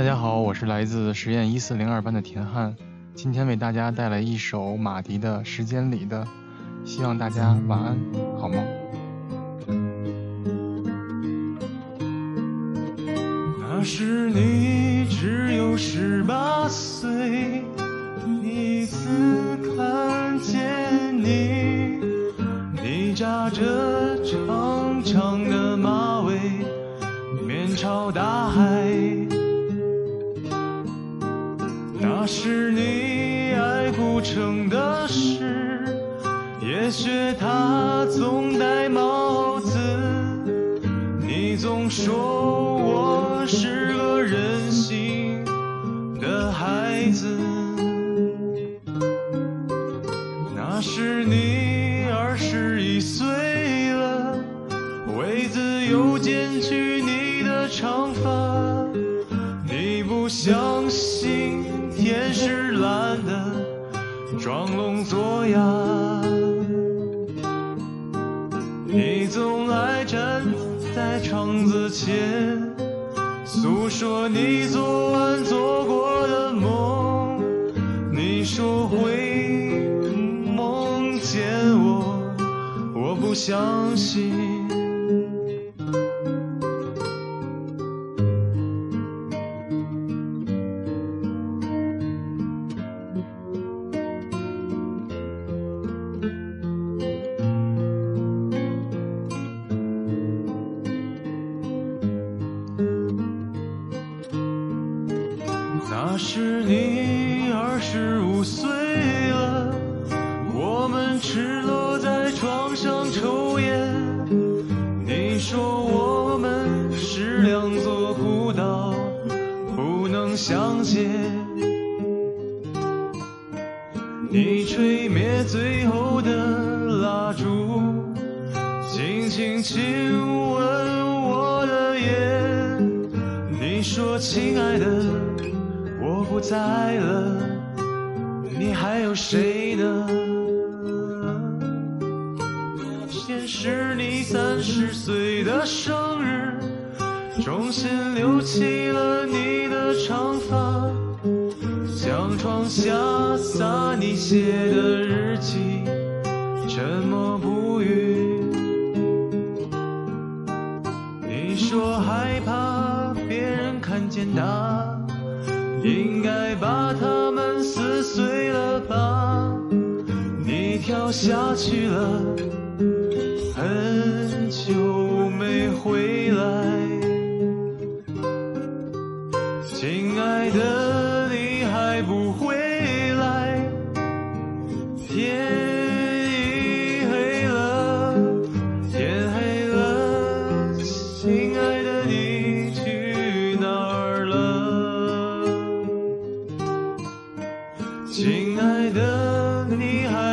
大家好，我是来自实验一四零二班的田汉，今天为大家带来一首马迪的《时间里的》，希望大家晚安，好梦。那时你只有十八岁，第一次看见你，你扎着长那是你爱古城的诗，也许他总戴帽子。你总说我是个任性的孩子。那时你二十一岁了，为自由剪去你的长发，相信。天是蓝的，装聋作哑。你总爱站在窗子前，诉说你昨晚做那时你二十五岁了，我们赤裸在床上抽烟。你说我们是两座孤岛，不能相见。你吹灭最后的蜡烛，轻轻亲吻我的眼。你说，亲爱的。不在了，你还有谁呢？先是你三十岁的生日，钟声留起了你的长发，将床下洒你写的日记，沉默不语。你说害怕别人看见他。应该把它们撕碎了吧？你跳下去了，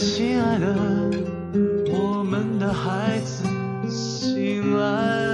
亲爱的，我们的孩子醒来。